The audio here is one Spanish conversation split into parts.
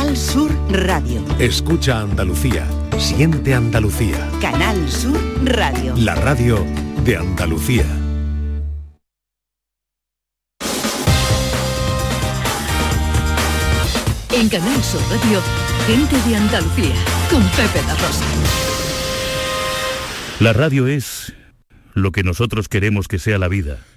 Canal Sur Radio. Escucha Andalucía. Siente Andalucía. Canal Sur Radio. La radio de Andalucía. En Canal Sur Radio, gente de Andalucía, con Pepe La Rosa. La radio es lo que nosotros queremos que sea la vida.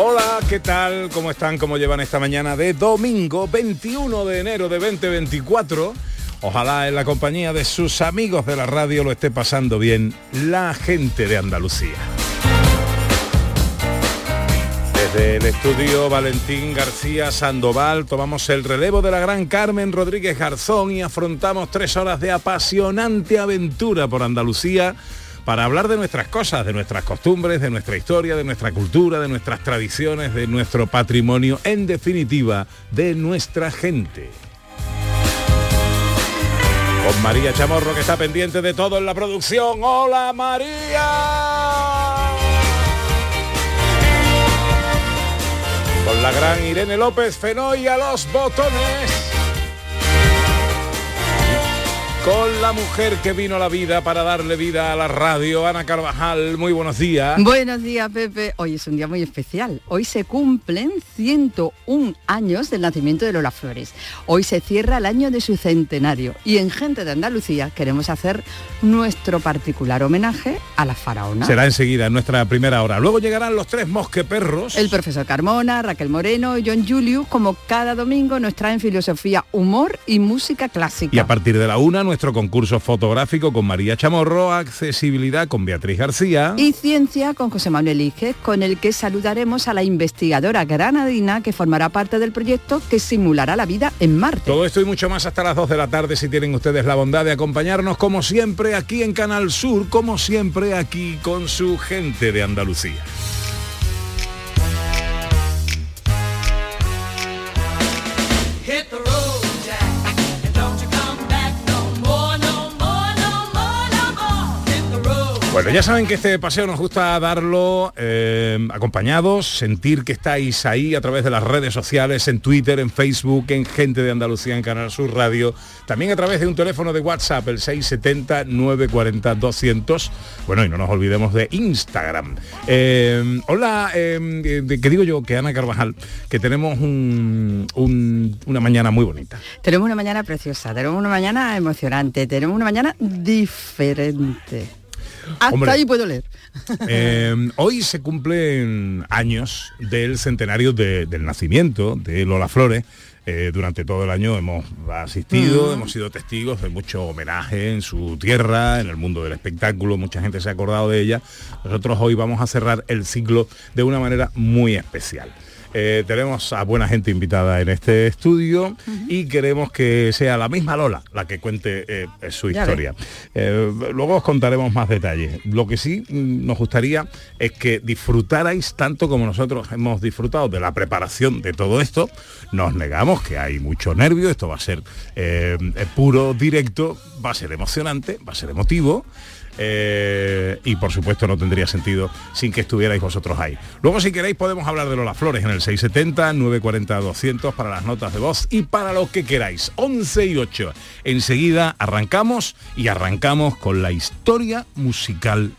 Hola, ¿qué tal? ¿Cómo están? ¿Cómo llevan esta mañana de domingo 21 de enero de 2024? Ojalá en la compañía de sus amigos de la radio lo esté pasando bien la gente de Andalucía. Desde el estudio Valentín García Sandoval tomamos el relevo de la gran Carmen Rodríguez Garzón y afrontamos tres horas de apasionante aventura por Andalucía para hablar de nuestras cosas, de nuestras costumbres, de nuestra historia, de nuestra cultura, de nuestras tradiciones, de nuestro patrimonio, en definitiva, de nuestra gente. Con María Chamorro que está pendiente de todo en la producción. ¡Hola María! Con la gran Irene López Fenoy a los botones. Con la mujer que vino a la vida para darle vida a la radio, Ana Carvajal, muy buenos días. Buenos días, Pepe. Hoy es un día muy especial. Hoy se cumplen 101 años del nacimiento de Lola Flores. Hoy se cierra el año de su centenario y en Gente de Andalucía queremos hacer nuestro particular homenaje a la faraona. Será enseguida, en nuestra primera hora. Luego llegarán los tres mosqueperros. El profesor Carmona, Raquel Moreno y John Julius, como cada domingo, nos traen filosofía, humor y música clásica. Y a partir de la una, nuestro concurso fotográfico con María Chamorro, accesibilidad con Beatriz García. Y ciencia con José Manuel Iges, con el que saludaremos a la investigadora granadina que formará parte del proyecto que simulará la vida en Marte. Todo esto y mucho más hasta las 2 de la tarde si tienen ustedes la bondad de acompañarnos como siempre aquí en Canal Sur, como siempre aquí con su gente de Andalucía. Bueno, ya saben que este paseo nos gusta darlo eh, acompañados, sentir que estáis ahí a través de las redes sociales, en Twitter, en Facebook, en Gente de Andalucía, en Canal Sur Radio, también a través de un teléfono de WhatsApp, el 670-940-200. Bueno, y no nos olvidemos de Instagram. Eh, hola, eh, que digo yo, que Ana Carvajal, que tenemos un- un- una mañana muy bonita. Tenemos una mañana preciosa, tenemos una mañana emocionante, tenemos una mañana diferente. Hasta Hombre. ahí puedo leer. Eh, hoy se cumplen años del centenario de- del nacimiento de Lola Flores. Eh, durante todo el año hemos asistido, hemos sido testigos de mucho homenaje en su tierra, en el mundo del espectáculo, mucha gente se ha acordado de ella. Nosotros hoy vamos a cerrar el ciclo de una manera muy especial. Eh, tenemos a buena gente invitada en este estudio y queremos que sea la misma Lola la que cuente eh, su Ya historia. Eh, luego os contaremos más detalles. Lo que sí mm, nos gustaría es que disfrutarais tanto como nosotros hemos disfrutado de la preparación de todo esto. Nos negamos que hay mucho nervio, esto va a ser eh, eh, puro directo, va a ser emocionante, va a ser emotivo. Eh, y por supuesto no tendría sentido sin que estuvierais vosotros ahí. Luego si queréis podemos hablar de Lola Flores en el 670 940 200 para las notas de voz y para lo que queráis. 11 y 8. Enseguida arrancamos y arrancamos con la historia musical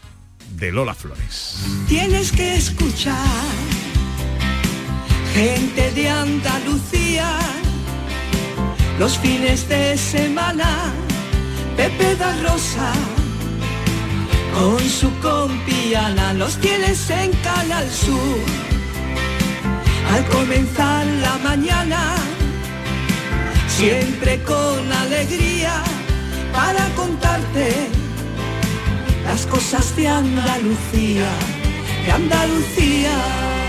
de Lola Flores. Tienes que escuchar gente de Andalucía los fines de semana. Pepe da Rosa con su compiana los tienes en Canal Sur. Al comenzar la mañana, siempre con alegría para contarte las cosas de Andalucía, de Andalucía.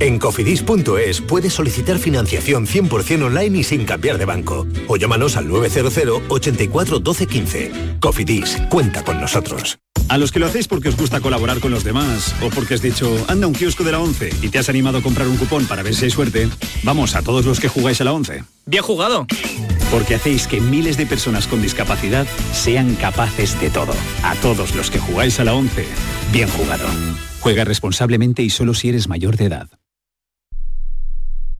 En cofidis.es puedes solicitar financiación 100% online y sin cambiar de banco. O llámanos al 900 84 12 15. Cofidis, cuenta con nosotros. A los que lo hacéis porque os gusta colaborar con los demás o porque has dicho, anda un kiosco de la 11 y te has animado a comprar un cupón para ver si hay suerte, vamos a todos los que jugáis a la 11. Bien jugado. Porque hacéis que miles de personas con discapacidad sean capaces de todo. A todos los que jugáis a la 11, bien jugado. Juega responsablemente y solo si eres mayor de edad.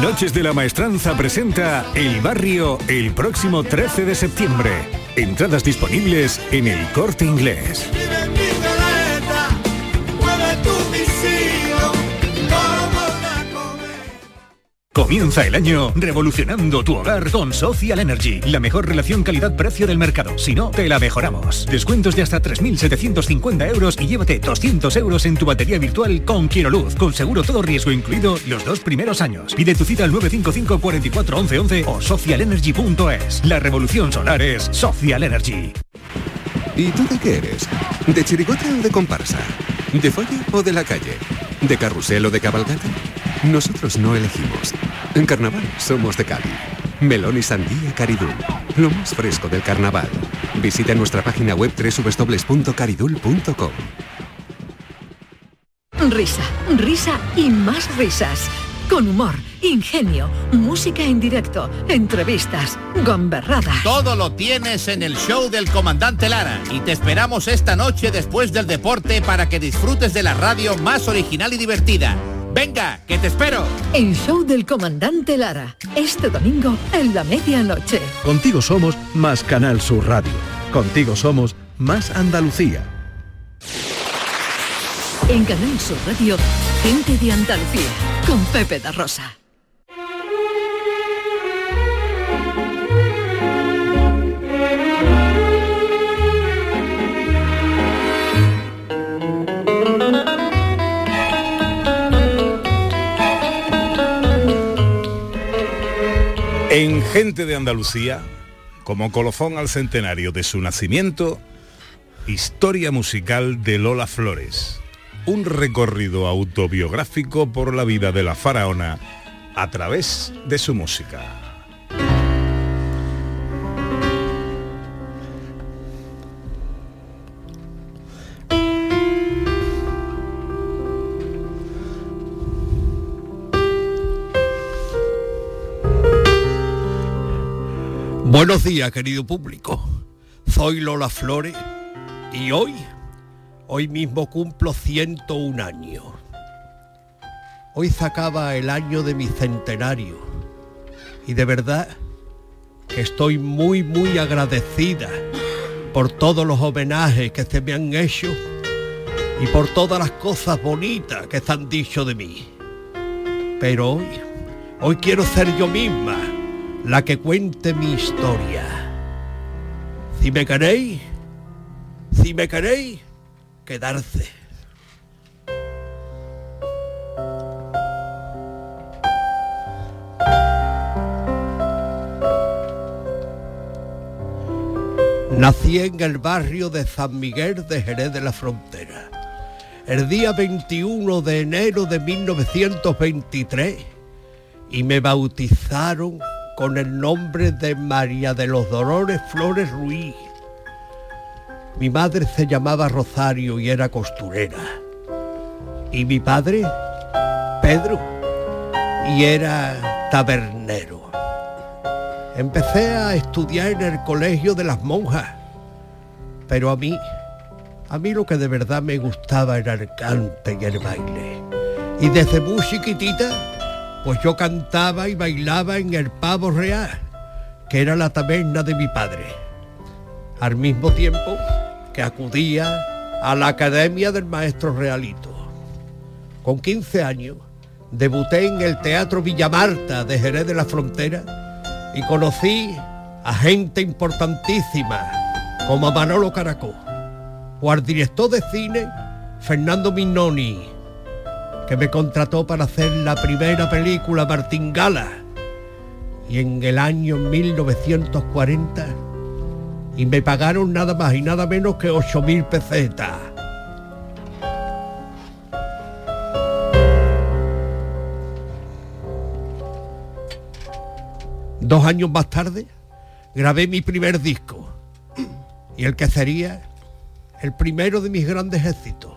Noches de la Maestranza presenta El Barrio el próximo 13 de septiembre. Entradas disponibles en el corte inglés. Comienza el año revolucionando tu hogar con Social Energy, la mejor relación calidad-precio del mercado. Si no, te la mejoramos. Descuentos de hasta 3.750 euros y llévate 200 euros en tu batería virtual con Quiero Luz, con seguro todo riesgo incluido los dos primeros años. Pide tu cita al 955 44 11 11 o socialenergy.es. La revolución solar es Social Energy. ¿Y tú de qué eres? ¿De chirigota o de comparsa? ¿De folla o de la calle? ¿De carrusel o de cabalgata? Nosotros no elegimos. En carnaval somos de Cádiz. Melón y sandía Caridul. Lo más fresco del carnaval. Visita nuestra página web www.caridul.com. Risa, risa y más risas. Con humor, ingenio, música en directo, entrevistas, gomberradas. Todo lo tienes en el show del comandante Lara y te esperamos esta noche después del deporte para que disfrutes de la radio más original y divertida. Venga, que te espero. El show del comandante Lara. Este domingo en la medianoche. Contigo somos más Canal Sur Radio. Contigo somos más Andalucía. En Canal Sur Radio, gente de Andalucía, con Pepe da Rosa. En Gente de Andalucía, como colofón al centenario de su nacimiento, historia musical de Lola Flores. Un recorrido autobiográfico por la vida de la faraona a través de su música. Buenos días, querido público. Soy Lola Flores y hoy, hoy mismo cumplo 101 años. Hoy se acaba el año de mi centenario y de verdad que estoy muy, muy agradecida por todos los homenajes que se me han hecho y por todas las cosas bonitas que se han dicho de mí. Pero hoy, hoy quiero ser yo misma la que cuente mi historia. Si me queréis, si me queréis, quedarse. Nací en el barrio de San Miguel de Jerez de la Frontera, el día 21 de enero de 1923 y me bautizaron con el nombre de María de los Dolores Flores Ruiz. Mi madre se llamaba Rosario y era costurera. Y mi padre, Pedro, y era tabernero. Empecé a estudiar en el colegio de las monjas, pero a mí, a mí lo que de verdad me gustaba era el cante y el baile. Y desde muy chiquitita, pues yo cantaba y bailaba en el pavo real, que era la taberna de mi padre. Al mismo tiempo que acudía a la academia del maestro Realito. Con 15 años debuté en el Teatro Villamarta de Jerez de la Frontera y conocí a gente importantísima como a Manolo Caracó o al director de cine Fernando Mignoni, que me contrató para hacer la primera película Martingala y en el año 1940 y me pagaron nada más y nada menos que 8.000 pesetas. Dos años más tarde grabé mi primer disco y el que sería el primero de mis grandes éxitos.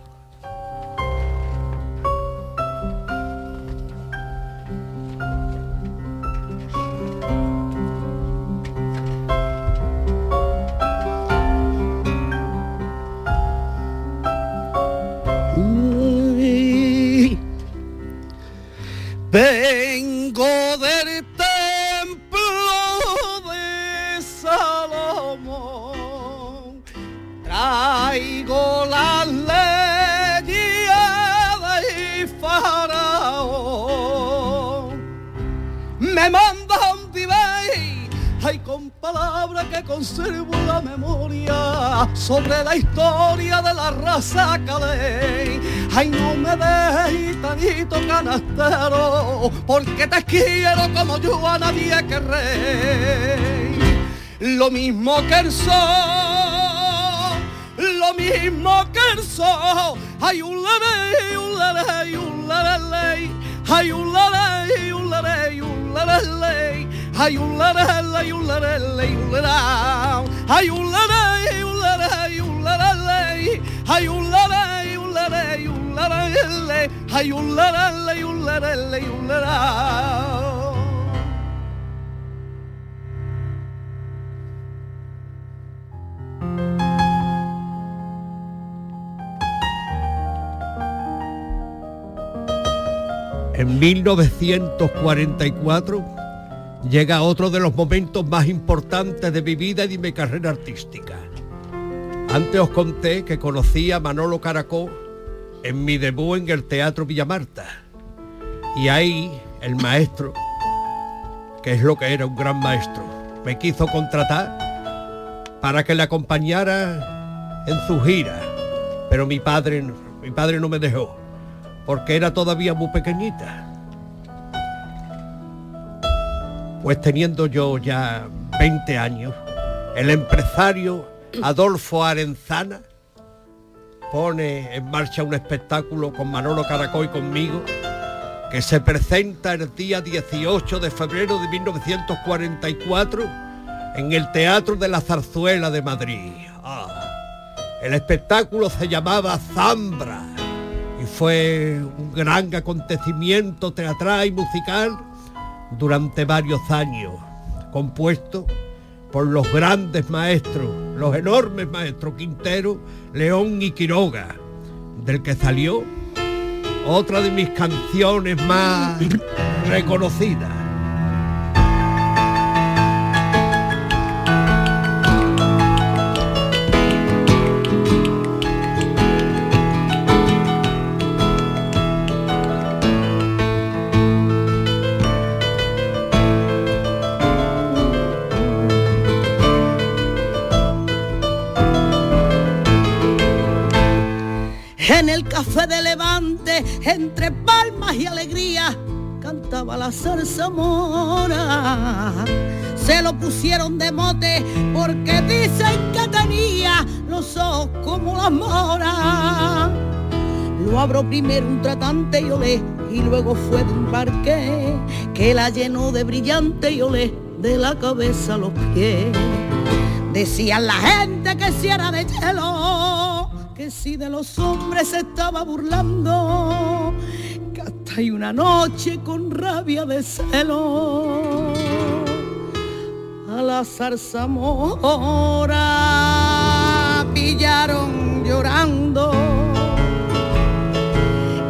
Canastero, porque te quiero como yo a nadie querré. Lo mismo que el sol, lo mismo que el sol. Hay un ley, un ley, un ley, hay un ley, un ley, un ley. Hay un ley, un ley, un ley, hay un ley, un ley, un ley, hay un ley, un ley, hay un ley, un ley, un ley. En 1944 llega otro de los momentos más importantes de mi vida y de mi carrera artística. Antes os conté que conocí a Manolo Caracó en mi debut en el Teatro Villamarta. Y ahí el maestro, que es lo que era un gran maestro, me quiso contratar para que le acompañara en su gira. Pero mi padre, mi padre no me dejó, porque era todavía muy pequeñita. Pues teniendo yo ya 20 años, el empresario Adolfo Arenzana pone en marcha un espectáculo con Manolo Caracó y conmigo que se presenta el día 18 de febrero de 1944 en el Teatro de la Zarzuela de Madrid. Ah, el espectáculo se llamaba Zambra y fue un gran acontecimiento teatral y musical durante varios años, compuesto por los grandes maestros, los enormes maestros Quintero, León y Quiroga, del que salió otra de mis canciones más reconocidas. Levante, entre palmas y alegría, cantaba la zarzamora. Se lo pusieron de mote porque dicen que tenía los ojos como las moras. Lo abro primero un tratante y olé, y luego fue de un parque que la llenó de brillante y olé de la cabeza a los pies. Decían la gente que si era de hielo, si de los hombres se estaba burlando, que hasta hay una noche con rabia de celo a la zarzamora pillaron llorando.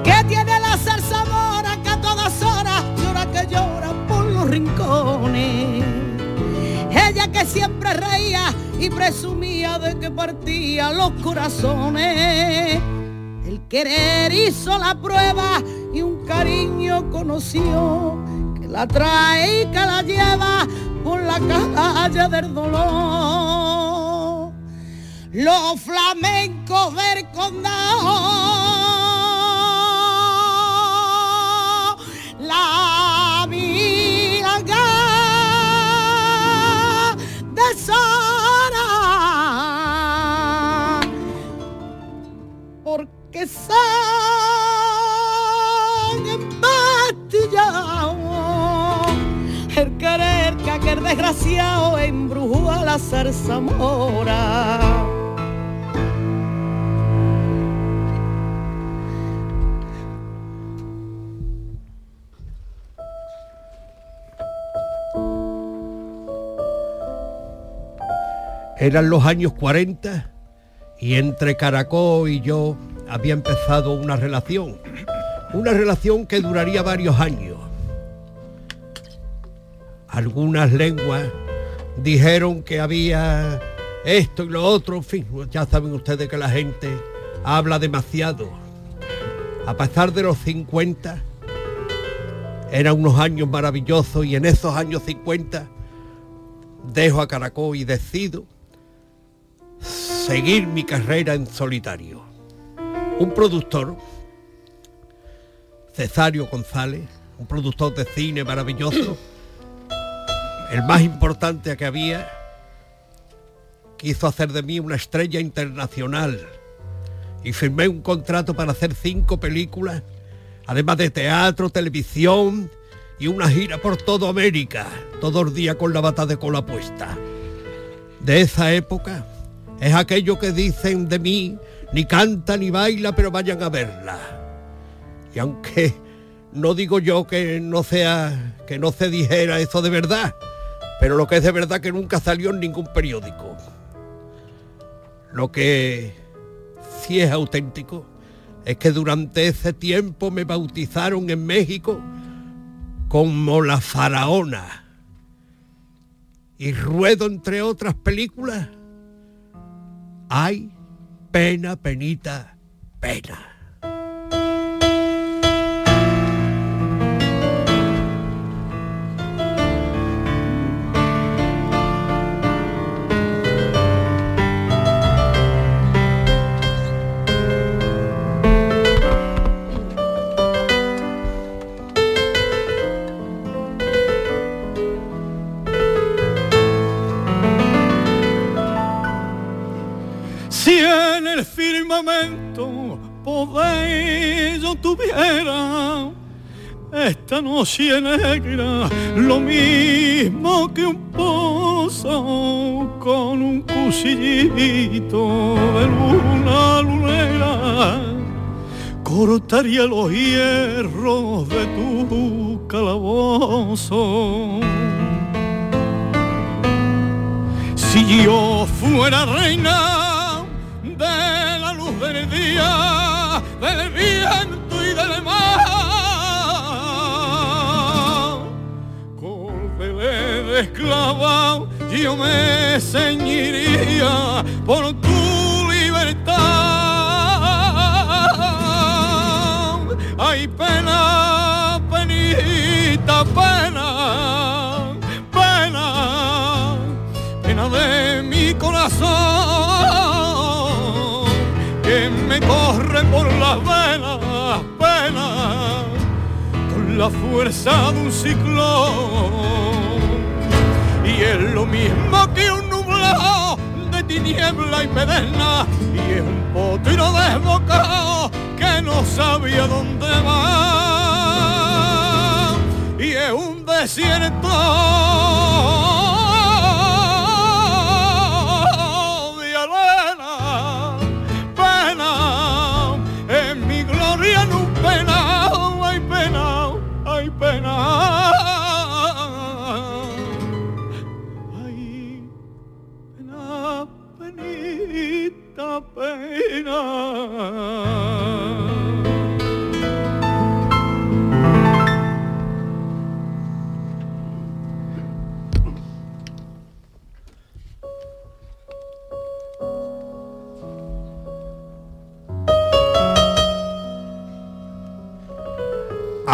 ¿Qué tiene la zarzamora que a todas horas llora que llora por los rincones? Ella que siempre reía y presumía de que partía los corazones. El querer hizo la prueba y un cariño conoció que la trae y que la lleva por la calle del dolor. Los flamencos del condado, han embastillado el querer que aquel desgraciado embrujó a la zarzamora. Eran los años 40 y entre Caracó y yo había empezado una relación. Una relación que duraría varios años. Algunas lenguas dijeron que había esto y lo otro, en fin, ya saben ustedes que la gente habla demasiado. A pesar de los 50, eran unos años maravillosos y en esos años 50 dejo a Caracol y decido seguir mi carrera en solitario. Un productor, Cesario González, un productor de cine maravilloso, el más importante que había, quiso hacer de mí una estrella internacional y firmé un contrato para hacer cinco películas, además de teatro, televisión y una gira por toda América, todos los días con la bata de cola puesta. De esa época es aquello que dicen de mí, ni canta ni baila, pero vayan a verla. Y aunque no digo yo que no sea, que no se dijera eso de verdad, pero lo que es de verdad que nunca salió en ningún periódico. Lo que sí es auténtico es que durante ese tiempo me bautizaron en México como la faraona. Y ruedo entre otras películas. Ay, pena, penita, pena. Firmamento poder yo tuviera esta noche negra, lo mismo que un pozo con un cuchillito de luna lunera, cortaría los hierros de tu calabozo. Si yo fuera reina del viento y del mar, cordele de esclava, yo me ceñiría por tu libertad. Ay, pena, penita, pena, pena pena de mi corazón las venas, pena con la fuerza de un ciclón. Y es lo mismo que un nublado de tiniebla y pedena, y es un potro desbocado que no sabía dónde va y es un desierto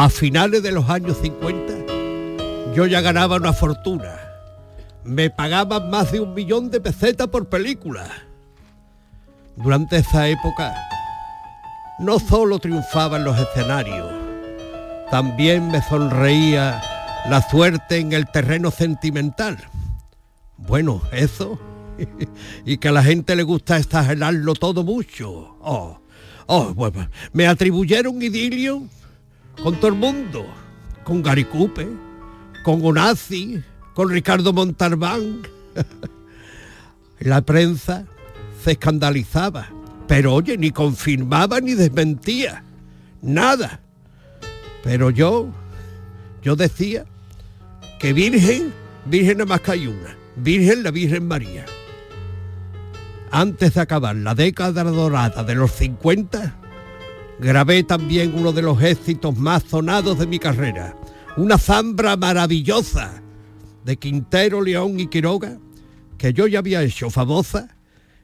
A finales de los años 50 yo ya ganaba una fortuna. Me pagaban más de un millón de pesetas por película. Durante esa época no solo triunfaba en los escenarios, también me sonreía la suerte en el terreno sentimental. Bueno, eso. y que a la gente le gusta exagerarlo todo mucho. Oh, oh, bueno, me atribuyeron idilio con todo el mundo, con Gary Cooper, con Onazzi, con Ricardo Montalbán. La prensa se escandalizaba, pero oye, ni confirmaba ni desmentía, nada. Pero yo, yo decía que Virgen, Virgen nada más que hay una, Virgen la Virgen María. Antes de acabar la década dorada de los 50, grabé también uno de los éxitos más sonados de mi carrera, una zambra maravillosa de Quintero, León y Quiroga, que yo ya había hecho famosa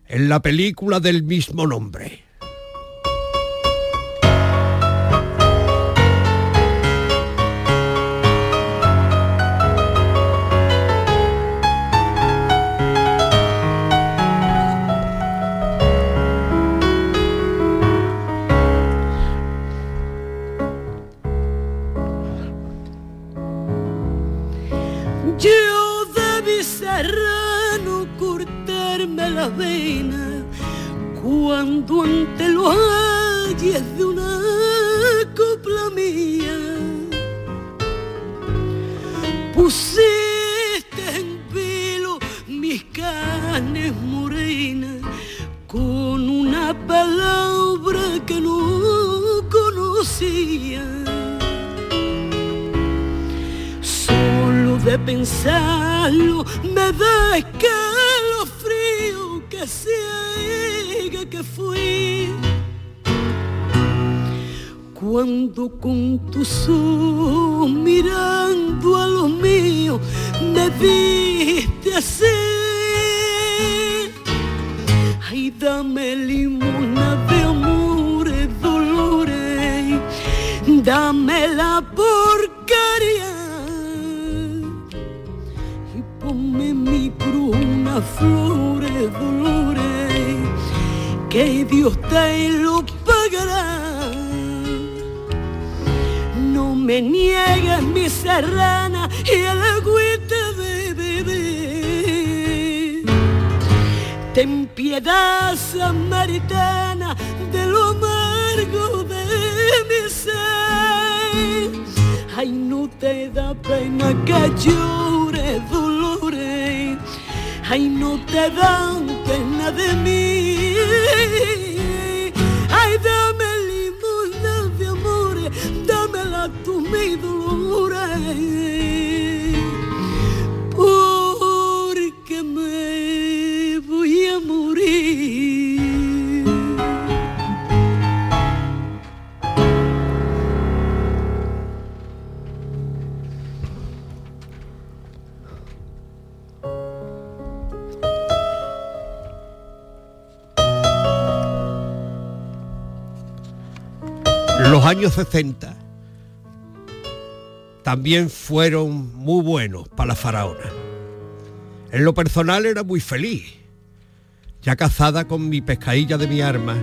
en la película del mismo nombre. Cuando ante los ayes de una copla mía pusiste en velo mis carnes morenas con una palabra que no conocía. Solo de pensarlo me da escalofrío que que fui. Cuando con tus ojos mirando a los míos me viste así. Ay, dame limona de amores, dolores, dame la que Dios te lo pagará. No me niegues mi serrana y el agüita de beber. Ten piedad, samaritana, de lo amargo de mi ser. Ay, no te da pena que llore dolores. Ay, no te dan de mí. Años 60 también fueron muy buenos para la faraona. En lo personal era muy feliz, ya casada con mi pescadilla de mi arma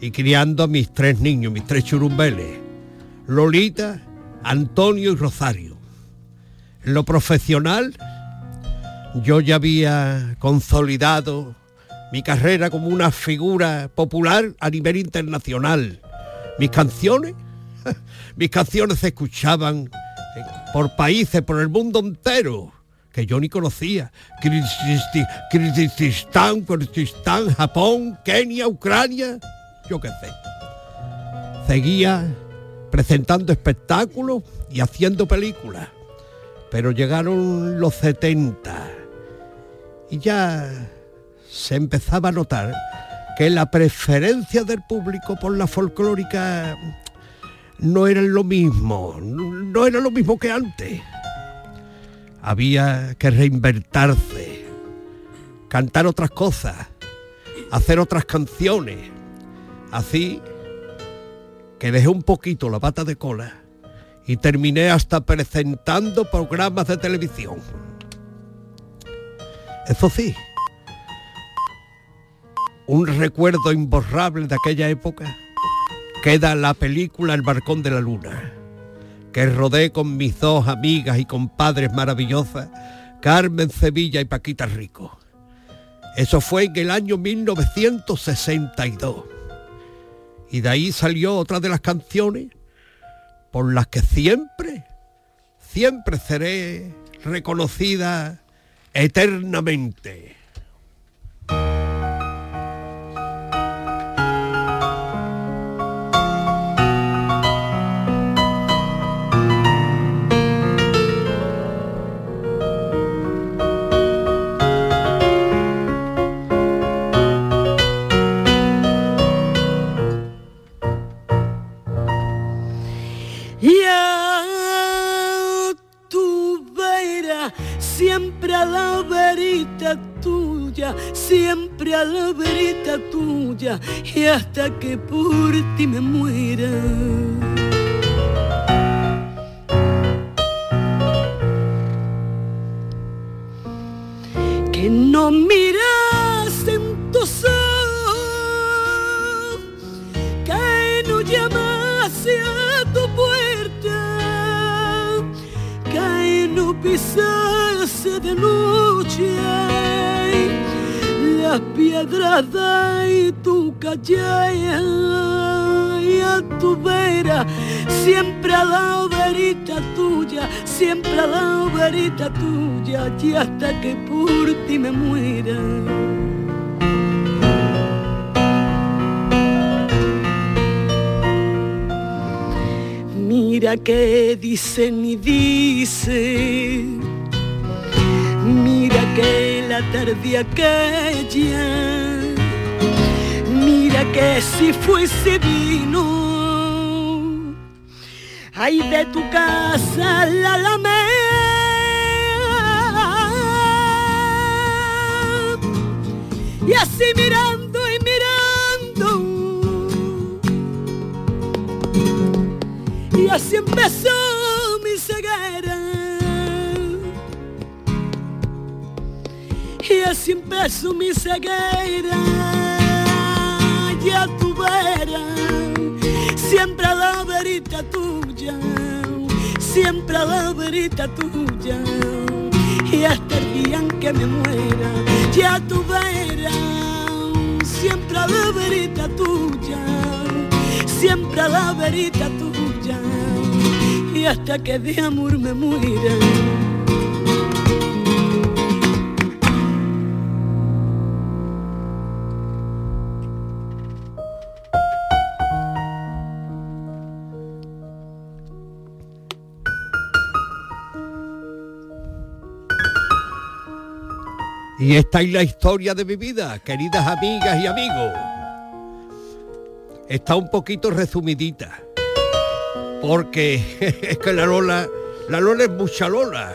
y criando a mis tres niños, mis tres churumbeles, Lolita, Antonio y Rosario. En lo profesional, yo ya había consolidado mi carrera como una figura popular a nivel internacional. Mis canciones, mis canciones se escuchaban eh, por países, por el mundo entero, que yo ni conocía. Kirguistán, Kirguistán, Japón, Kenia, Ucrania, yo qué sé. Seguía presentando espectáculos y haciendo películas. Pero llegaron los 70 y ya se empezaba a notar que la preferencia del público por la folclórica no era lo mismo, no era lo mismo que antes. Había que reinvertirse, cantar otras cosas, hacer otras canciones. Así que dejé un poquito la pata de cola y terminé hasta presentando programas de televisión. Eso sí, un recuerdo imborrable de aquella época queda la película El Barcón de la Luna, que rodé con mis dos amigas y compadres maravillosas, Carmen Sevilla y Paquita Rico. Eso fue en el año 1962. Y de ahí salió otra de las canciones por las que siempre, siempre seré reconocida eternamente. Y hasta que por ti me muera. Tarde aquella, mira que si fuese vino, ay de tu casa la alameda, y así mirando y mirando. Y así empezó Y así empezó mi ceguera. Ya tu vera, siempre a la verita tuya, siempre a la verita tuya. Y hasta el día en que me muera, ya tu vera, siempre a la verita tuya siempre a la verita tuya y hasta que de amor me muera. Y esta es la historia de mi vida, queridas amigas y amigos. Está un poquito resumidita. Porque es que la Lola, la Lola es mucha Lola.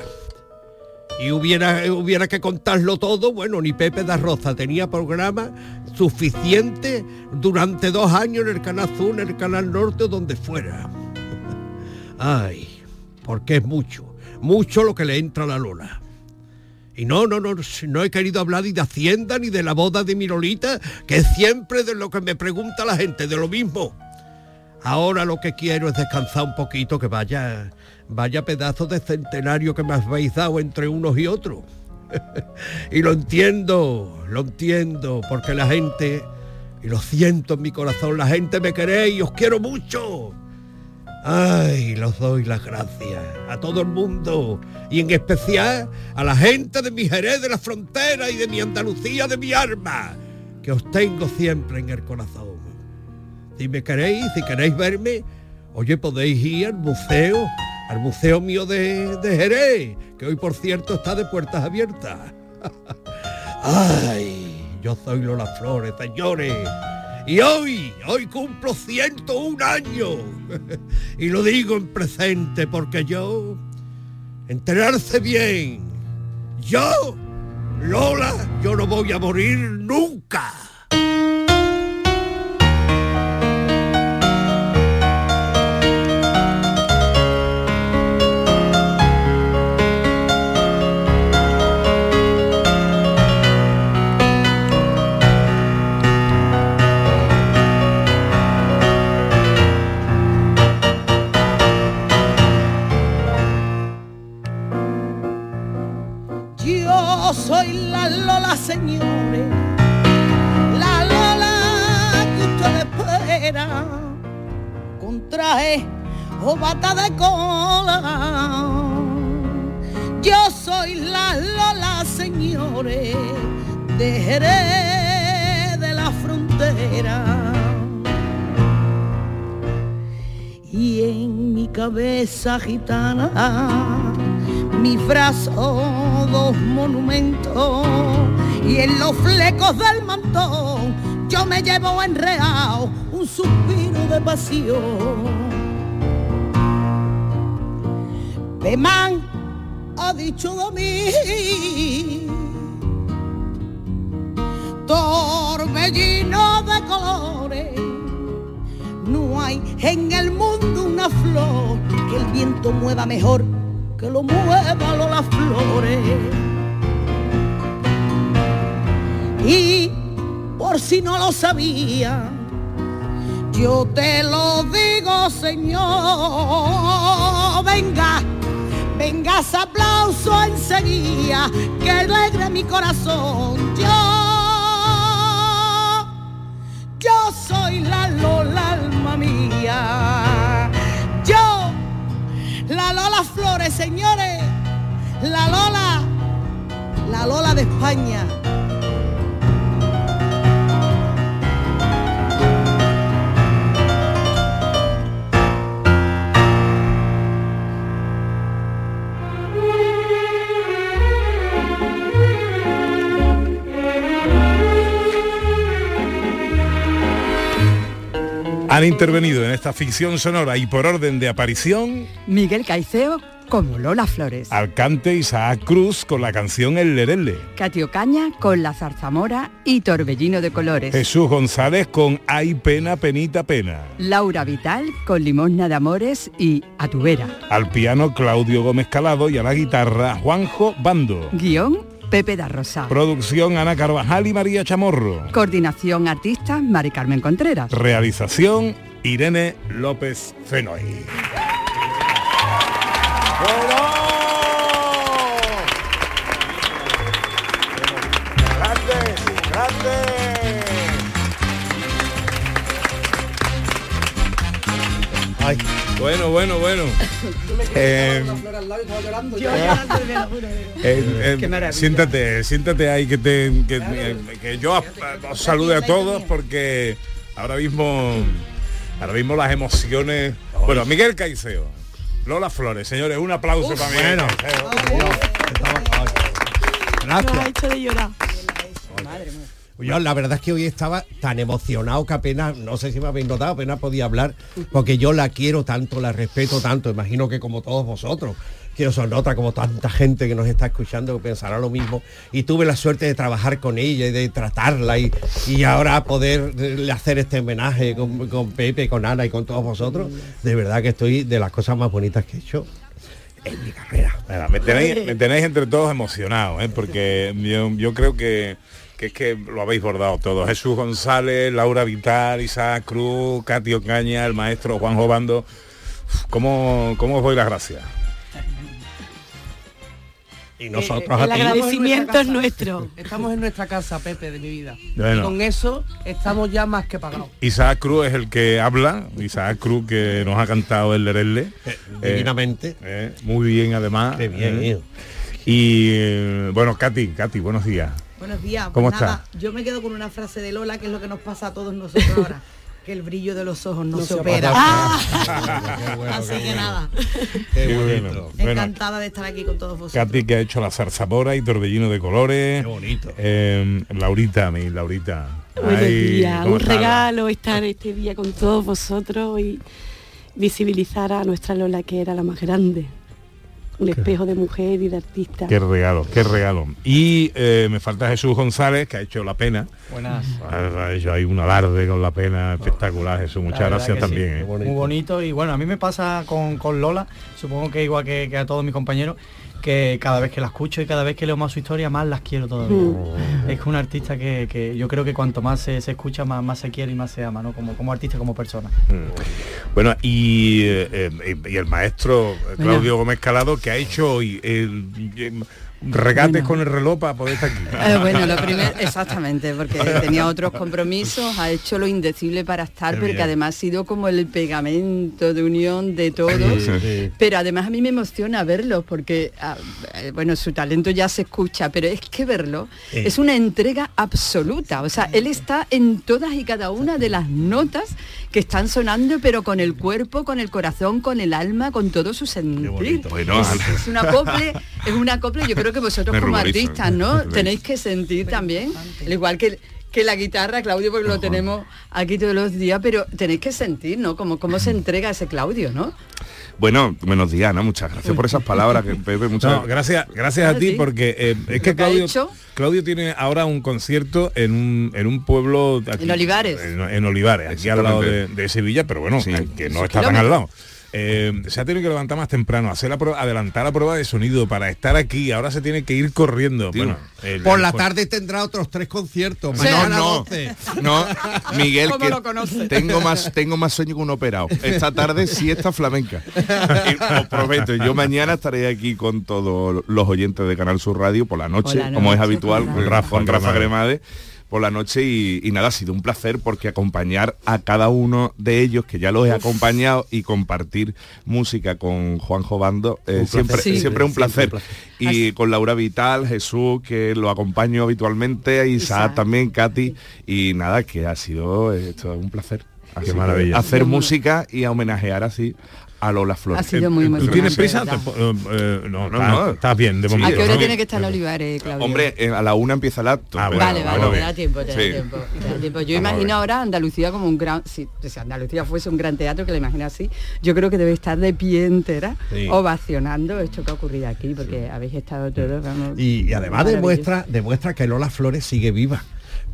Y hubiera, hubiera que contarlo todo, bueno, ni Pepe da Roza tenía programa suficiente durante dos años en el Canal Sur, en el Canal Norte o donde fuera. Ay, porque es mucho, mucho lo que le entra a la Lola. Y no, no, no, no he querido hablar ni de Hacienda ni de la boda de mi Lolita, que es siempre de lo que me pregunta la gente, de lo mismo. Ahora lo que quiero es descansar un poquito, que vaya, vaya pedazo de centenario que me habéis dado entre unos y otros. y lo entiendo, lo entiendo, porque la gente y lo siento en mi corazón, la gente me queréis, os quiero mucho. Ay, los doy las gracias a todo el mundo y en especial a la gente de mi Jerez de la frontera y de mi Andalucía de mi arma, que os tengo siempre en el corazón. Si me queréis, si queréis verme, oye, podéis ir al museo, al museo mío de, de Jerez, que hoy por cierto está de puertas abiertas. Ay, yo soy Lola Flores, señores. Y hoy, hoy cumplo 101 años. y lo digo en presente porque yo, enterarse bien, yo, Lola, yo no voy a morir nunca. Señores, la Lola que usted espera, con traje o bata de cola. Yo soy la Lola, señores, de Jerez de la frontera. Y en mi cabeza gitana mis brazos dos monumentos y en los flecos del mantón yo me llevo enreado un suspiro de pasión. Pemán ha dicho de mí, torbellino de colores, no hay en el mundo una flor que el viento mueva mejor que lo muevan las flores. Y por si no lo sabía, yo te lo digo, Señor. Venga, venga aplauso enseguida, que alegre mi corazón. Yo, yo soy la Lola, alma mía. Yo la Lola Flores, señores. La Lola, la Lola de España. Han intervenido en esta ficción sonora y por orden de aparición Miguel Caiceo como Lola Flores. Alcante Isaac Cruz con la canción El Lerele. Catio Caña con La Zarzamora y Torbellino de Colores. Jesús González con Hay Pena, Penita, Pena. Laura Vital con Limosna de Amores y A tu vera. Al piano Claudio Gómez Calado y a la guitarra Juanjo Bando. Guión Pepe da Rosa. Producción Ana Carvajal y María Chamorro. Coordinación artista Mari Carmen Contreras. Realización Irene López Fenoy. Bueno, bueno. Eh, eh, eh, siéntate, siéntate ahí que te que, que- que yo os salude a todos porque ahora mismo ahora mismo las emociones. Bueno, Miguel Caiceo, Lola Flores, señores, un aplauso para Miguel. Bueno. Caiceo. Gracias. ha hecho de llorar. Yo la verdad es que hoy estaba tan emocionado que apenas, no sé si me habéis notado, apenas podía hablar, porque yo la quiero tanto, la respeto tanto, imagino que como todos vosotros, que os nota como tanta gente que nos está escuchando que pensará lo mismo. Y tuve la suerte de trabajar con ella y de tratarla y, y ahora poder eh, hacer este homenaje con, con Pepe, con Ana y con todos vosotros. De verdad que estoy de las cosas más bonitas que he hecho en mi carrera. Me, tenéis, entre todos emocionados, ¿eh? porque yo creo que, que es que lo habéis bordado todo. Jesús González, Laura Vital, Isaac Cruz, Catio Caña, el maestro Juanjo Bando. Uf, ¿Cómo, cómo os doy las gracias? Y nosotros el agradecimiento es nuestro. Estamos en nuestra casa, Pepe, de mi vida. Bueno. Y con eso estamos ya más que pagados. Isaac Cruz es el que habla, Isaac Cruz que nos ha cantado el Lerele. divinamente. Eh, muy bien además. Qué bien, eh. Y eh, bueno, Katy, Katy, buenos días. Buenos días. ¿Cómo Pues nada, está? yo me quedo con una frase de Lola, que es lo que nos pasa a todos nosotros ahora. Que el brillo de los ojos no, No se se opera. Así que nada. Qué bueno. Bueno, Encantada de estar aquí con todos vosotros. Katy que ha hecho la zarzamora y torbellino de colores. Qué bonito. Laurita, mi Laurita. Buenos Ay, días, ¿cómo un está? regalo estar este día con todos vosotros y visibilizar a nuestra Lola que era la más grande. Un espejo de mujer y de artista. Qué regalo, qué regalo. Y eh, me falta Jesús González, que ha hecho la pena. Buenas. Ha ha hecho ahí un alarde con la pena espectacular, Jesús. Muchas gracias sí, también. ¿eh? Muy bonito y bueno, a mí me pasa con, con Lola, supongo que igual que, que a todos mis compañeros, que cada vez que la escucho y cada vez que leo más su historia, más las quiero todavía. Mm. Es una artista que, que yo creo que cuanto más se, se escucha, más, más se quiere y más se ama, ¿no? Como, como artista, como persona. Mm. Bueno, y, eh, eh, y el maestro eh, Claudio Gómez Calado, que ha hecho hoy eh, regates con el reloj para poder estar aquí. Eh, bueno, lo primero, exactamente, porque tenía otros compromisos, ha hecho lo indecible para estar, Qué porque bien. además ha sido como el pegamento de unión de todos. Sí, sí. Pero además a mí me emociona verlo, porque, ah, eh, bueno, su talento ya se escucha, pero es que verlo es una entrega absoluta. O sea, él está en todas y cada una de las notas que están sonando, pero con el cuerpo, con el corazón, con el alma, con todo su sentir. Bueno, es, es un acople, es un acople, yo creo que vosotros Me como artistas, ¿no? Tenéis que sentir también, al igual que que la guitarra, Claudio, porque lo tenemos aquí todos los días, pero tenéis que sentir, ¿no? Como cómo se entrega ese Claudio, ¿no? Bueno, buenos días, Ana. Muchas gracias por esas palabras, que Pepe, muchas No, gracias, gracias a ti sí. porque eh, es que Claudio. Claudio tiene ahora un concierto en un, en un pueblo aquí, En Olivares. En, en Olivares, aquí al lado de, Sevilla, pero bueno, que- que no está tan al lado. Eh, se ha tenido que levantar más temprano, hacer la prueba, adelantar la prueba de sonido para estar aquí. Ahora se tiene que ir corriendo. Bueno, el- Por el- la tarde tendrá otros tres conciertos. Sí. No, no. 12. No, Miguel, ¿Cómo que lo conoce? tengo más tengo más sueño que un operado. Esta tarde siesta flamenca. Y os prometo, yo mañana estaré aquí con todos los oyentes de Canal Sur Radio por la noche, como es habitual, con Rafa Rafa, con Rafa. Cremades por la noche y, y nada, ha sido un placer porque acompañar a cada uno de ellos, que ya los he acompañado, y compartir música con Juanjo Bando, eh, Un siempre. Sí, siempre un siempre placer. un placer. Y con Laura Vital, Jesús, que lo acompaño habitualmente, Isaac, también, Katy, y nada, que ha sido eh, esto, un placer. Así que maravilla. Hacer Qué música y a homenajear así a Lola Flores. Ha sido muy ¿Tú emocionante, tienes prisa? eh, eh, no, No, estás, no. estás bien de Sí, momento. ¿A qué hora ¿no? tiene que estar en Olivares, Claudio? Hombre, eh, a la una empieza el acto. Ah, vale, vale, te da tiempo, te da sí. tiempo, te da tiempo. Yo imagino ahora Andalucía como un gran, si, si Andalucía fuese un gran teatro, que la imagino así, yo creo que debe estar de pie entera, Sí. ovacionando esto que ha ocurrido aquí, porque habéis estado todos, vamos, Y, y además demuestra, demuestra que Lola Flores sigue viva.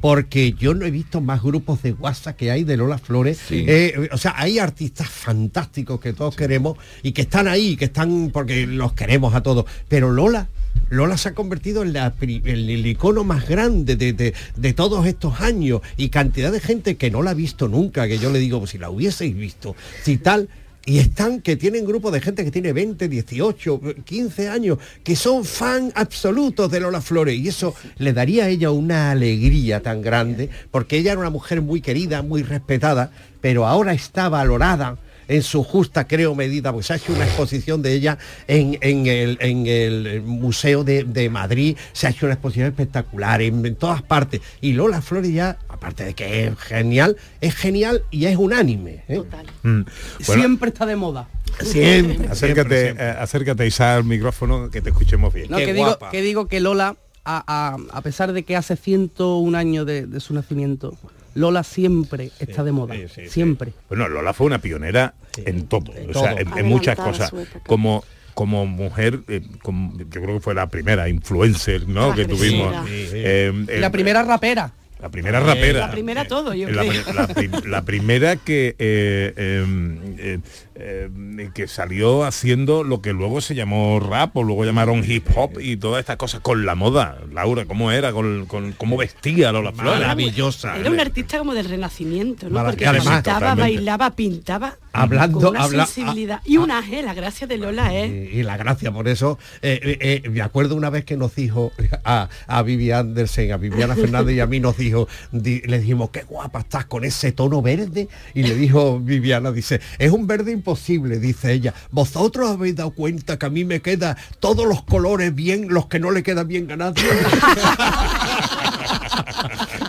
Porque yo no he visto más grupos de WhatsApp que hay de Lola Flores. Sí. Eh, o sea, hay artistas fantásticos que todos queremos y que están ahí, que están porque los queremos a todos. Pero Lola, Lola se ha convertido en, la pri- en el icono más grande de, de- de todos estos años y cantidad de gente que no la ha visto nunca, que yo le digo, pues si la hubieseis visto, si tal, y están que tienen grupos de gente que tiene 20, 18, 15 años, que son fan absolutos de Lola Flores. Y eso le daría a ella una alegría tan grande, porque ella era una mujer muy querida, muy respetada, pero ahora está valorada en su justa, creo, medida, pues se ha hecho una exposición de ella en, en el, en el Museo de, de Madrid, se ha hecho una exposición espectacular en, en todas partes. Y Lola Flores ya, aparte de que es genial, es genial y es unánime. ¿eh? Mm. Bueno, Siempre está de moda. Siempre, acércate, siempre, eh, acércate Isa al micrófono que te escuchemos bien. No, que, digo, que digo que Lola, a, a- a pesar de que hace 101 años de, de su nacimiento, Lola siempre está de moda. siempre. Bueno, Lola fue una pionera en todo, o todo. sea, en, en muchas cosas. Como como mujer, eh, como- yo creo que fue la primera influencer, ¿no? que tuvimos. Eh, la eh, primera rapera. La primera rapera. La primera todo, yo la, creo. la pri- la primera que eh, eh, eh, eh, que salió haciendo lo que luego se llamó rap o luego llamaron hip hop y todas estas cosas con la moda. Laura, ¿cómo era? Con, con- cómo vestía Lola Flores. Maravillosa. Era un artista como del renacimiento, ¿no? Porque además, cantaba, totalmente. bailaba, pintaba Hablando- con una habla- sensibilidad. y un ángel, la gracia de Lola es... Y, y la gracia por eso. eh, eh, eh, me acuerdo una vez que nos dijo a, a Vivi Andersen, a Viviana Fernández y a mí nos dijo, di- le dijimos, qué guapa estás con ese tono verde. Y le dijo Viviana, dice, es un verde imposible, dice ella. Vosotros habéis dado cuenta que a mí me queda todos los colores bien, los que no le quedan bien a nadie.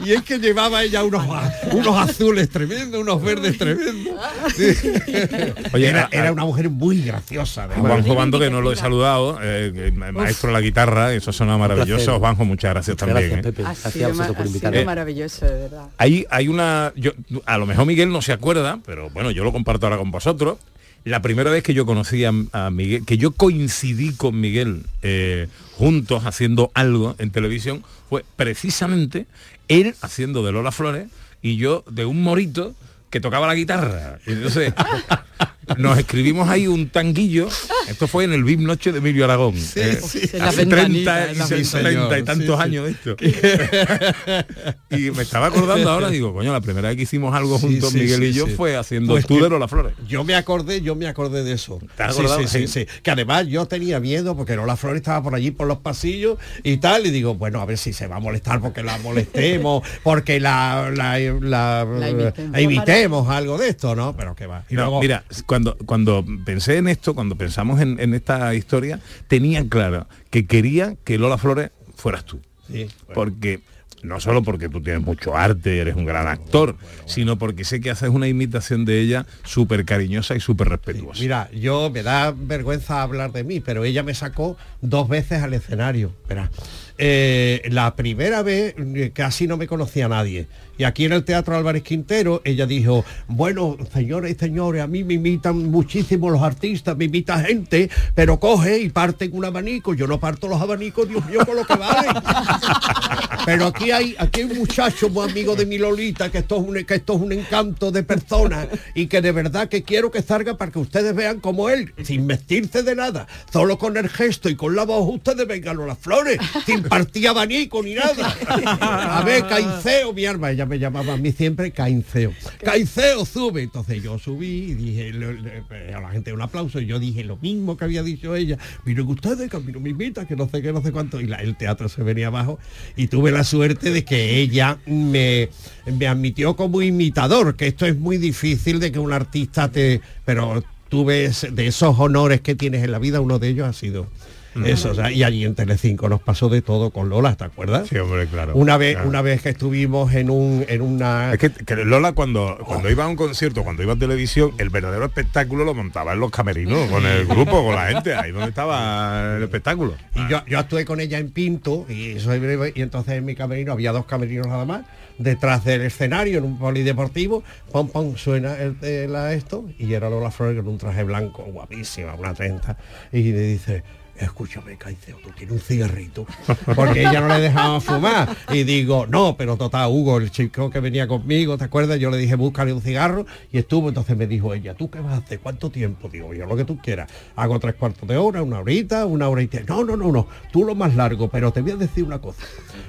y es que llevaba ella unos, unos azules tremendos, unos verdes tremendos. Oye, era, era una mujer muy graciosa. además. Juanjo Bando, que no lo he saludado, eh, maestro de la guitarra, eso suena maravilloso. Juanjo, muchas gracias Muchas también. gracias, ¿eh? Pepe. Ha Gracias sido, a ma- vosotros por ha maravilloso, de verdad. Hay, hay una. Yo, a lo mejor Miguel no se acuerda, pero bueno, yo lo comparto ahora con vosotros. La primera vez que yo conocí a, Miguel, que yo coincidí con Miguel eh, juntos haciendo algo en televisión, fue precisamente él haciendo de Lola Flores y yo de un morito que tocaba la guitarra. nos escribimos ahí un tanguillo. Esto fue en el VIP Noche de Emilio Aragón. eh, sí. hace 30, y Sí, 30 señor. y tantos Sí, sí. años de esto. y me estaba acordando ahora, digo, coño, la primera vez que hicimos algo juntos sí, Miguel y yo sí. fue haciendo Pues de Lola Flores. Yo me acordé, yo me acordé de eso. ¿Te has Sí, acordado? sí, sí, sí. Que además yo tenía miedo porque Lola Flores estaba por allí por los pasillos y tal, y digo, bueno, a ver si se va a molestar porque la molestemos, porque la, la, la- imitemos. la imitemos, algo de esto, ¿no? Pero que va. Y No, luego- mira, cuando, cuando pensé en esto, cuando pensamos en, en esta historia, tenía claro que quería que Lola Flores fueras tú. Sí, Porque no solo porque tú tienes mucho arte eres un gran actor, sino porque sé que haces una imitación de ella súper cariñosa y súper respetuosa. Mira, yo me da vergüenza hablar de mí, pero ella me sacó dos veces al escenario. Verá. Eh, la primera vez eh, casi no me conocía nadie. Y aquí en el Teatro Álvarez Quintero ella dijo, bueno, señores y señores, a mí me imitan muchísimo los artistas, me imita gente, pero coge y parten un abanico. Yo no parto los abanicos, Dios mío, con lo que valen. Pero aquí hay, aquí hay un muchacho muy amigo de mi Lolita, que esto es un, que esto es un encanto de persona y que de verdad que quiero que salga para que ustedes vean como él, sin vestirse de nada, solo con el gesto y con la voz, ustedes vengan a las flores, sin partir abanico ni nada. A ver, Cainceo, mi arma, ella me llamaba a mí siempre Cainceo. Cainceo, sube. Entonces yo subí y dije le- le- a la gente un aplauso y yo dije lo mismo que había dicho ella. Miren ustedes, que a mí no me invita, que no sé qué, no sé cuánto. Y la- el teatro se venía abajo y tuve la suerte de que ella me, me admitió como imitador, que esto es muy difícil de que un artista te... Pero tuve ese- de esos honores que tienes en la vida, uno de ellos ha sido eso, o sea, y allí en Telecinco nos pasó de todo con Lola, ¿te acuerdas? Sí, hombre, claro. Una vez, Claro. una vez que estuvimos en un, en una Es que, que Lola cuando, cuando iba a un concierto, cuando iba a televisión, el verdadero espectáculo lo montaba en los camerinos, con el grupo, con la gente, ahí donde estaba el espectáculo. Y yo, yo actué con ella en Pinto y soy breve, y entonces en mi camerino había dos camerinos nada más, detrás del escenario, en un polideportivo, pom pom suena el, esto, y era Lola Flores con un traje blanco, guapísima, una 30, y le dice, escúchame, Caicedo, tú tienes un cigarrito, porque ella no le dejaba fumar. Y digo, no, pero total, Hugo, el chico que venía conmigo, ¿te acuerdas? Yo le dije, búscale un cigarro, y estuvo, entonces me dijo ella, ¿tú qué vas a hacer? ¿Cuánto tiempo? Digo, yo lo que tú quieras. Hago tres cuartos de hora, una horita, una hora y te... No, no, no, no, tú lo más largo, pero te voy a decir una cosa.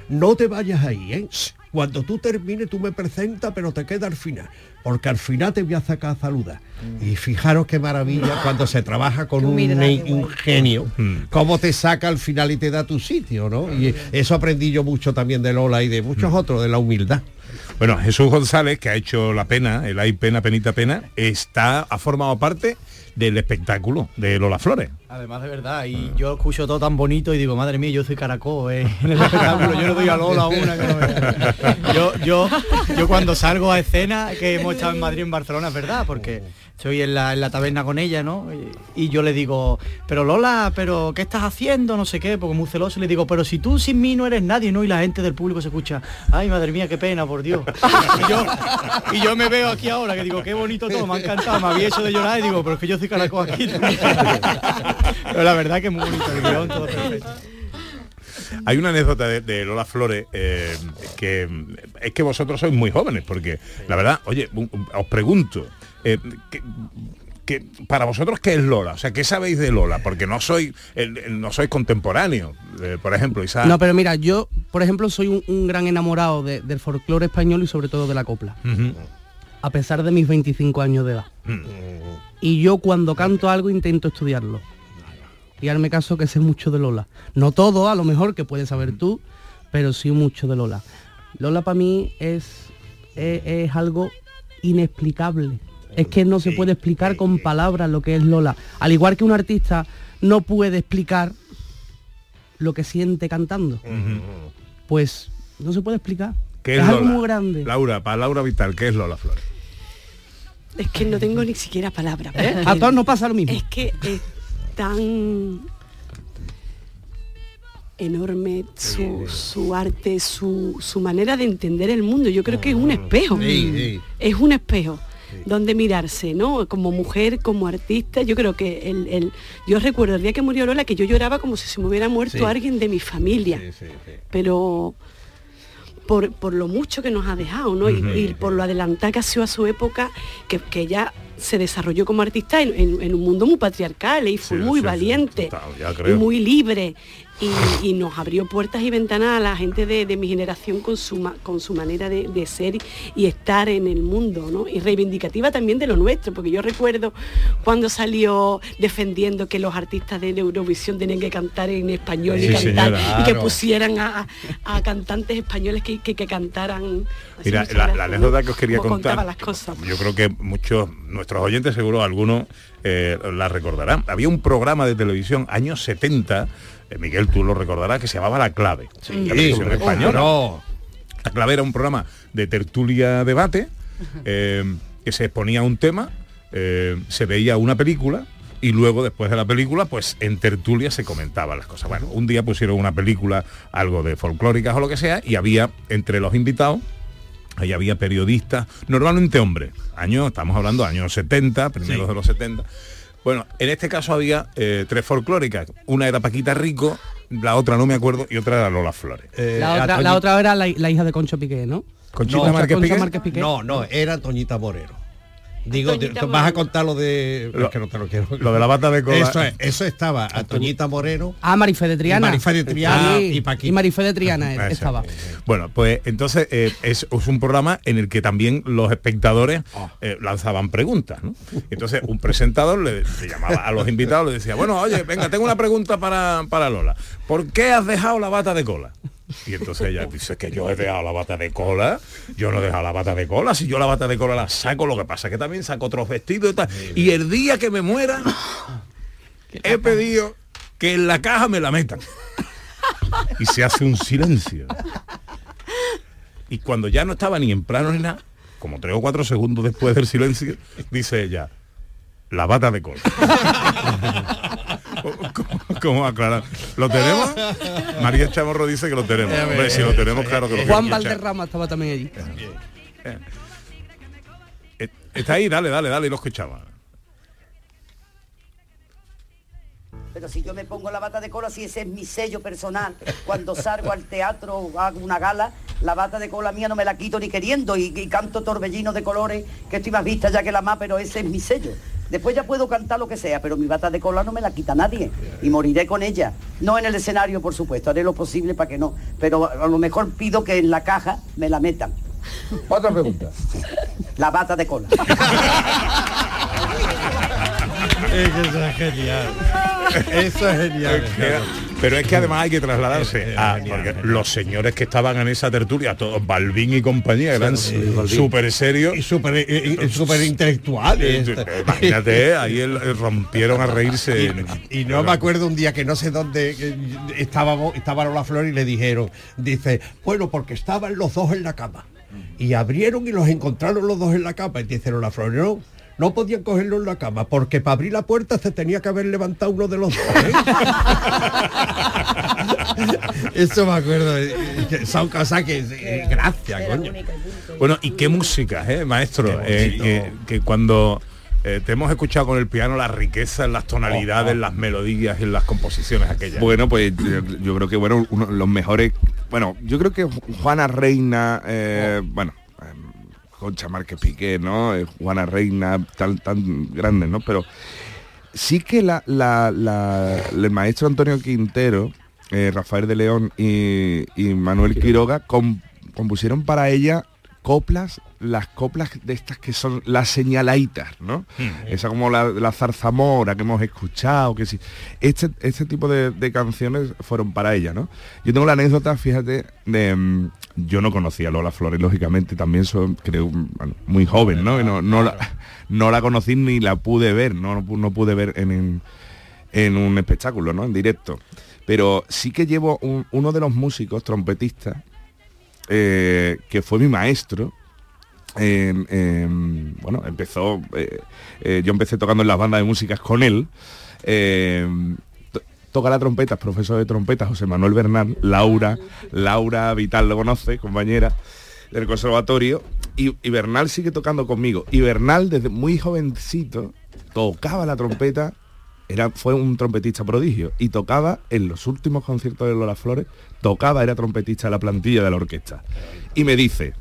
No te vayas ahí, ¿eh? Cuando tú termines, tú me presentas, pero te queda al final. Porque al final te voy a sacar a saludar. Y fijaros qué maravilla cuando se trabaja con un, humildad, ne- qué un guay. genio. Cómo te saca al final y te da tu sitio, ¿no? Y eso aprendí yo mucho también de Lola y de muchos otros, de la humildad. Bueno, Jesús González, que ha hecho La Pena, el Hay Pena, Penita, Pena, está, ha formado parte del espectáculo de Lola Flores. Además de verdad, y yo escucho todo tan bonito y digo, madre mía, yo soy caracol eh, en el espectáculo, yo le doy a Lola una que no yo, yo, yo cuando salgo a escena, que hemos estado en Madrid, en Barcelona, es verdad, porque estoy en la, en la taberna con ella, ¿no? Y, y yo le digo, pero Lola, pero ¿qué estás haciendo? No sé qué, porque muy celoso, y le digo, pero si tú sin mí no eres nadie, ¿no? Y la gente del público se escucha, ay, madre mía, qué pena, por Dios. Y yo, y yo me veo aquí ahora, que digo, qué bonito todo, me ha encantado, me había hecho de llorar y digo, pero es que yo soy caracol aquí. pero la verdad que muy bonito el guion, todo perfecto. Hay una anécdota de, de Lola Flores eh, que mm, es que vosotros sois muy jóvenes, porque la verdad, oye, os pregunto, eh, ¿qué, que, para vosotros, ¿qué es Lola? O sea, ¿qué sabéis de Lola? Porque no soy, el- el- no soy contemporáneo, eh, por ejemplo, Isaac. No, pero mira, yo, por ejemplo, soy un, un gran enamorado de- del folclore español y sobre todo de la copla, a pesar de mis 25 años de edad. Y yo cuando canto algo intento estudiarlo. Y hazme caso que sé mucho de Lola. No todo, a lo mejor, que puedes saber tú, pero sí mucho de Lola. Lola para mí es, es, es algo inexplicable. Es que no se puede explicar con palabras lo que es Lola. Al igual que un artista no puede explicar lo que siente cantando. Pues no se puede explicar. ¿Qué es, es algo Lola? muy grande. Laura, para Laura Vital, ¿qué es Lola Flores? Es que no tengo ni siquiera palabras. ¿Eh? A todos nos pasa lo mismo. Es que es tan enorme su, su arte, su, su manera de entender el mundo. Yo creo que es un espejo. Sí, sí. Es un espejo donde mirarse, ¿no? Como mujer, como artista, yo creo que el, el- yo recuerdo el día que murió Lola que yo lloraba como si se me hubiera muerto alguien de mi familia. Pero por, por lo mucho que nos ha dejado, ¿no? Y- por lo adelantada que ha sido a su época, que, que ella se desarrolló como artista en, en- en un mundo muy patriarcal y fue Sí, muy sí, sí, valiente total, y muy libre. Y, y nos abrió puertas y ventanas a la gente de, de mi generación con su, con su manera de, de ser y estar en el mundo, ¿no? Y reivindicativa también de lo nuestro, porque yo recuerdo cuando salió defendiendo que los artistas de Eurovisión tenían que cantar en español y cantar señora. y que Claro. pusieran a, cantantes españoles que, que- que cantaran. Mira, la, la anécdota que os quería contar, las cosas. yo creo que muchos, nuestros oyentes, seguro algunos, eh, la recordarán. Había un programa de televisión, años 70, eh, Miguel, tú lo recordarás, que se llamaba La Clave. Sí, la televisión hombre, española. no. La Clave era un programa de tertulia debate, eh, que se exponía un tema, eh, se veía una película, y luego después de la película pues en tertulia se comentaban las cosas bueno un día pusieron una película algo de folclóricas o lo que sea y había entre los invitados ahí había periodistas normalmente hombres años estamos hablando años 70 primeros Sí. de los 70 bueno en este caso había eh, tres folclóricas una era Paquita Rico la otra no me acuerdo y otra era Lola Flores la, otra, la otra era la, la hija de Concho Piqué, ¿no? Conchita No, Márquez Concha Piqué. Márquez Piqué. No, no, era Toñita Moreno. Digo, Toñita vas a contar lo de... Lo- es que no te lo quiero. lo de la bata de cola. Eso, es, eso estaba a Toñita Moreno. Ah, Marifé de Triana. Y Marifé de Triana Sí, y Paquita. y Marifé de Triana Ah, estaba. Bueno, pues entonces eh, es, es un programa en el que también los espectadores Ah. eh, lanzaban preguntas, ¿no? Entonces un presentador le, le llamaba a los invitados, le decía, bueno, oye, venga, tengo una pregunta para, para Lola. ¿Por qué has dejado la bata de cola? Y entonces ella dice que yo he dejado la bata de cola, yo no he dejado la bata de cola, si yo la bata de cola la saco, lo que pasa es que también saco otros vestidos y tal. Y el día que me muera, he pedido que en la caja me la metan. Y se hace un silencio. Y cuando ya no estaba ni en plano ni nada, como tres o cuatro segundos después del silencio, dice ella, la bata de cola. ¿Cómo, aclarar? ¿Lo tenemos? María Chamorro dice que lo tenemos. Hombre, si lo tenemos, claro que lo Juan. Valderrama estaba también allí. Eh, Está ahí, dale, dale, dale, lo escuchamos. Pero si yo me pongo la bata de cola, si ese es mi sello personal, cuando salgo al teatro o hago una gala, la bata de cola mía no me la quito ni queriendo y, y canto torbellino de colores, que estoy más vista ya que la más, pero ese es mi sello. Después ya puedo cantar lo que sea, pero mi bata de cola no me la quita nadie y moriré con ella. No en el escenario, por supuesto, haré lo posible para que no, pero a lo mejor pido que en la caja me la metan. Otra pregunta. La bata de cola. Eso es genial. Eso es genial. Pero es que además hay que trasladarse a porque los señores que estaban en esa tertulia, todos Balvin y compañía, eran súper serios. Y súper y súper intelectuales. Imagínate, ahí el- rompieron a reírse. Y no me acuerdo un día que no sé dónde estábamos, estaba Lola Flor y le dijeron, dice, bueno, porque estaban los dos en la cama. Y abrieron y los encontraron los dos en la cama. Y dice Lola Flor, no, no podían cogerlo en la cama, porque para abrir la puerta se tenía que haber levantado uno de los dos. ¿eh?". Eso me acuerdo. eh, Son cosas que... eh, gracias, coño. Bueno, y qué música, ¿eh, maestro? Eh, que, que cuando eh, te hemos escuchado con el piano la riqueza en las tonalidades, en las melodías y en las composiciones aquellas. Bueno, pues yo, yo creo que bueno, uno los mejores. Bueno, yo creo que Juana Reina, eh, bueno, Concha Márquez Piqué, ¿no? Eh, Juana Reina, tan, tan grandes, ¿no? Pero sí que la, la- la- el maestro Antonio Quintero, eh, Rafael de León y, y Manuel Quiroga com- compusieron para ella coplas, las coplas de estas que son las señalaitas, ¿no? Esa como la, la zarzamora que hemos escuchado, que sí. Este, este tipo de, de canciones fueron para ella, ¿no? Yo tengo la anécdota, fíjate, de... mm, yo no conocía a Lola Flores, lógicamente, también soy, creo, bueno, muy joven, ¿no? Y no, no, la, no la conocí ni la pude ver, no, no, pu- no pude ver en, en, en un espectáculo, ¿no? En directo. Pero sí que llevo un- uno de los músicos, trompetistas, eh, que fue mi maestro. En- en- bueno, empezó, eh, eh, yo empecé tocando en las bandas de músicas con él. to- toca la trompeta, es profesor de trompeta, José Manuel Bernal, Laura, Laura Vital lo conoce, compañera del conservatorio, y, y Bernal sigue tocando conmigo. Y Bernal, desde muy jovencito, tocaba la trompeta, era, fue un trompetista prodigio, y tocaba en los últimos conciertos de Lola Flores, tocaba, era trompetista de la plantilla de la orquesta. Y me dice,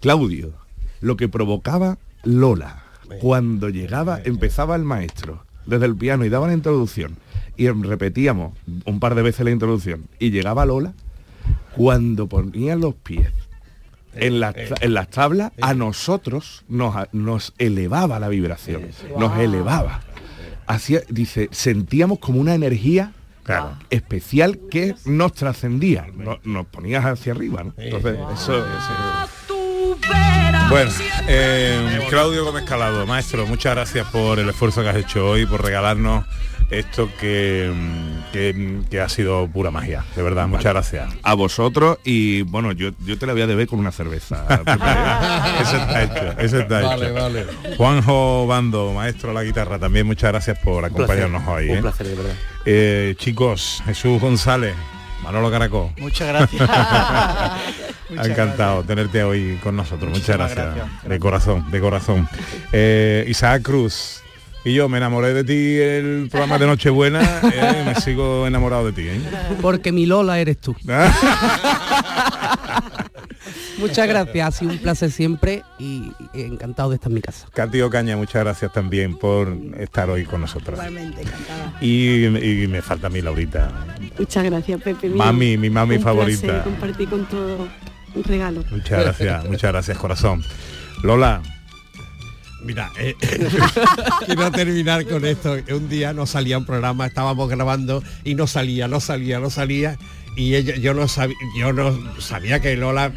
Claudio, lo que provocaba Lola, cuando llegaba, empezaba el maestro desde el piano y daba la introducción, y repetíamos un par de veces la introducción, y llegaba Lola, cuando ponían los pies en las, en las tablas, a nosotros nos, nos elevaba la vibración, nos elevaba. Hacía, dice, sentíamos como una energía especial que nos trascendía, no- nos ponías hacia arriba, ¿no? Entonces, eso, eso- Bueno, eh, Claudio Gómez Calado, maestro, muchas gracias por el esfuerzo que has hecho hoy, por regalarnos esto que, mm, que, que ha sido pura magia, de verdad, muchas gracias. a vosotros y bueno, yo, yo te la voy a deber con una cerveza. Eso está hecho, eso está Vale, hecho. vale. Juanjo Bando, maestro de la guitarra, también muchas gracias por acompañarnos hoy. un ¿eh? placer, de verdad. Eh, chicos, Jesús González, Manolo Caracó. Muchas gracias. Muchas Encantado tenerte hoy con nosotros. Muchas gracias. De corazón, de corazón. Eh, Isaac Cruz. Y yo me enamoré de ti el programa de Nochebuena, eh, me sigo enamorado de ti. ¿eh? Porque mi Lola eres tú. Muchas gracias, ha sido un placer siempre y encantado de estar en mi casa. Katy Ocaña, muchas gracias también por estar hoy con nosotros. Igualmente, encantada. Y, y me falta a mí Laurita. Muchas gracias, Pepe. Mami, mi mami Un favorita. placer compartir con todo un regalo. Muchas gracias, muchas gracias, corazón. Lola, Mira, eh, quiero terminar con esto. Un día no salía un programa, estábamos grabando y no salía, no salía, no salía. Y ella, yo no sabía, yo no sabía que Lola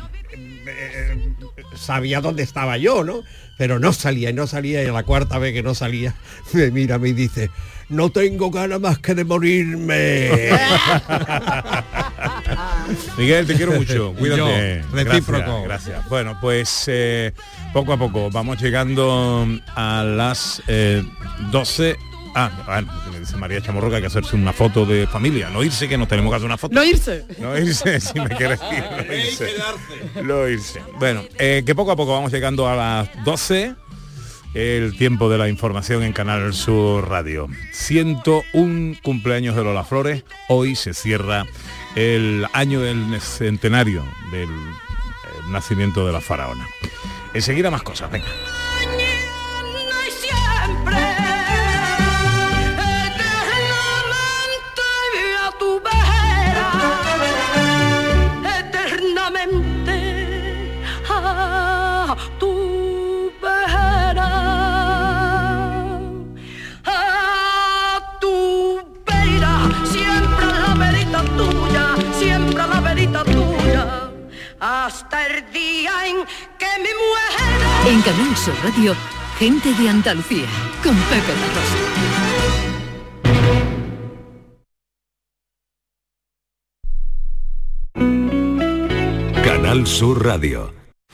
eh, sabía dónde estaba yo, ¿no? Pero no salía y no salía y a la cuarta vez que no salía me mira me dice no tengo ganas más que de morirme. Miguel, te quiero mucho. Cuídate. Yo, recíproco. Gracias, gracias. Bueno, pues eh, poco a poco vamos llegando a las eh, 12. Ah, bueno, me dice María Chamorro que hay que hacerse una foto de familia. No irse, que nos tenemos que hacer una foto. No irse. No irse, si me quieres ir. No irse. No irse. Bueno, eh, que poco a poco vamos llegando a las 12. El tiempo de la información en Canal Sur Radio. 101 cumpleaños de Lola Flores. Hoy se cierra el año del centenario del eh, nacimiento de la faraona. Enseguida más cosas, venga. Tu vera a tu vera siempre la verita tuya siempre la verita tuya hasta el día en que me muera En Canal Sur Radio, gente de Andalucía, con Pepe La Rosa. Canal Sur Radio.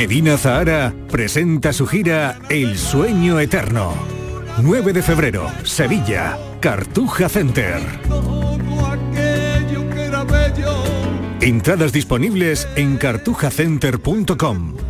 Medina Zahara presenta su gira El Sueño Eterno. 9 de febrero, Sevilla, Cartuja Center. Entradas disponibles en cartujacenter.com.